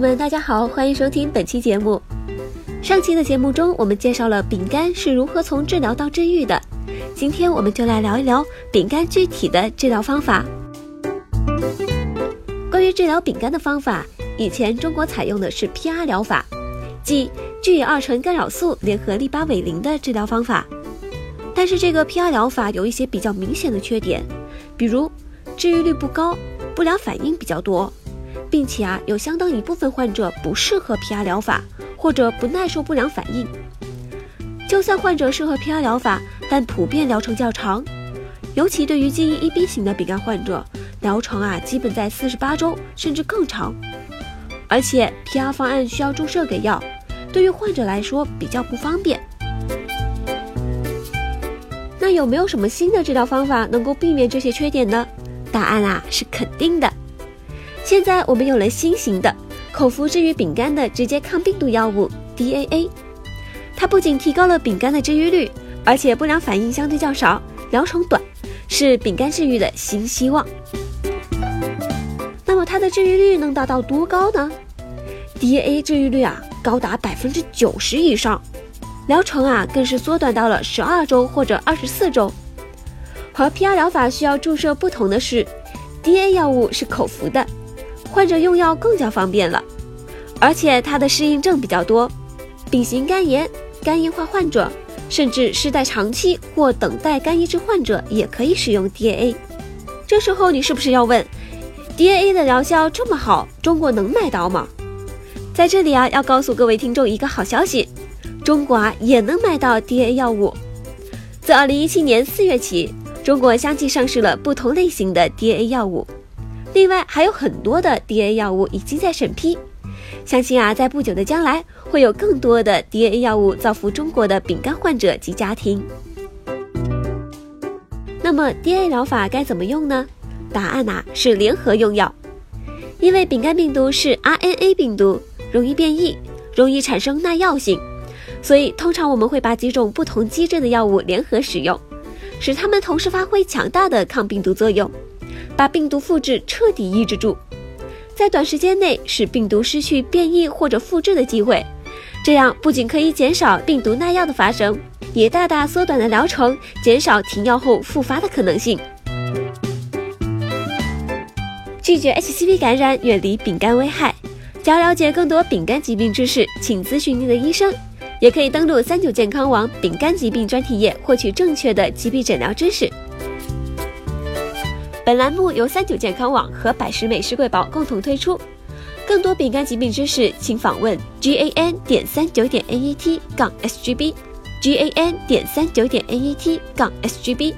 们，大家好，欢迎收听本期节目。上期的节目中，我们介绍了丙肝是如何从治疗到治愈的。今天我们就来聊一聊丙肝具体的治疗方法。关于治疗丙肝的方法，以前中国采用的是 PR 疗法，即聚乙二醇干扰素联合利巴韦林的治疗方法。但是这个 PR 疗法有一些比较明显的缺点，比如治愈率不高，不良反应比较多。并且啊，有相当一部分患者不适合 PR 疗法，或者不耐受不良反应。就算患者适合 PR 疗法，但普遍疗程较长，尤其对于基因 EB 型的丙肝患者，疗程啊基本在四十八周甚至更长。而且 PR 方案需要注射给药，对于患者来说比较不方便。那有没有什么新的治疗方法能够避免这些缺点呢？答案啊是肯定的。现在我们有了新型的口服治愈丙肝的直接抗病毒药物 DAA，它不仅提高了丙肝的治愈率，而且不良反应相对较少，疗程短，是丙肝治愈的新希望。那么它的治愈率能达到多高呢？DAA 治愈率啊高达百分之九十以上，疗程啊更是缩短到了十二周或者二十四周。和 PR 疗法需要注射不同的是，DA 药物是口服的。患者用药更加方便了，而且它的适应症比较多，丙型肝炎、肝硬化患者，甚至是在长期或等待肝移植患者也可以使用 DAA。这时候你是不是要问，DAA 的疗效这么好，中国能买到吗？在这里啊，要告诉各位听众一个好消息，中国啊也能买到 DAA 药物。自2017年4月起，中国相继上市了不同类型的 DAA 药物。另外还有很多的 DA 药物已经在审批，相信啊，在不久的将来会有更多的 DA 药物造福中国的丙肝患者及家庭。那么 DA 疗法该怎么用呢？答案呐是联合用药，因为丙肝病毒是 RNA 病毒，容易变异，容易产生耐药性，所以通常我们会把几种不同机制的药物联合使用，使它们同时发挥强大的抗病毒作用。把病毒复制彻底抑制住，在短时间内使病毒失去变异或者复制的机会，这样不仅可以减少病毒耐药的发生，也大大缩短了疗程，减少停药后复发的可能性。拒绝 HCV 感染，远离丙肝危害。想要了解更多丙肝疾病知识，请咨询您的医生，也可以登录三九健康网丙肝疾病专题页，获取正确的疾病诊疗知识。本栏目由三九健康网和百时美食贵宝共同推出。更多饼干疾病知识，请访问 g a n 点三九点 n e t 杠 s g b，g a n 点三九点 n e t 杠 s g b。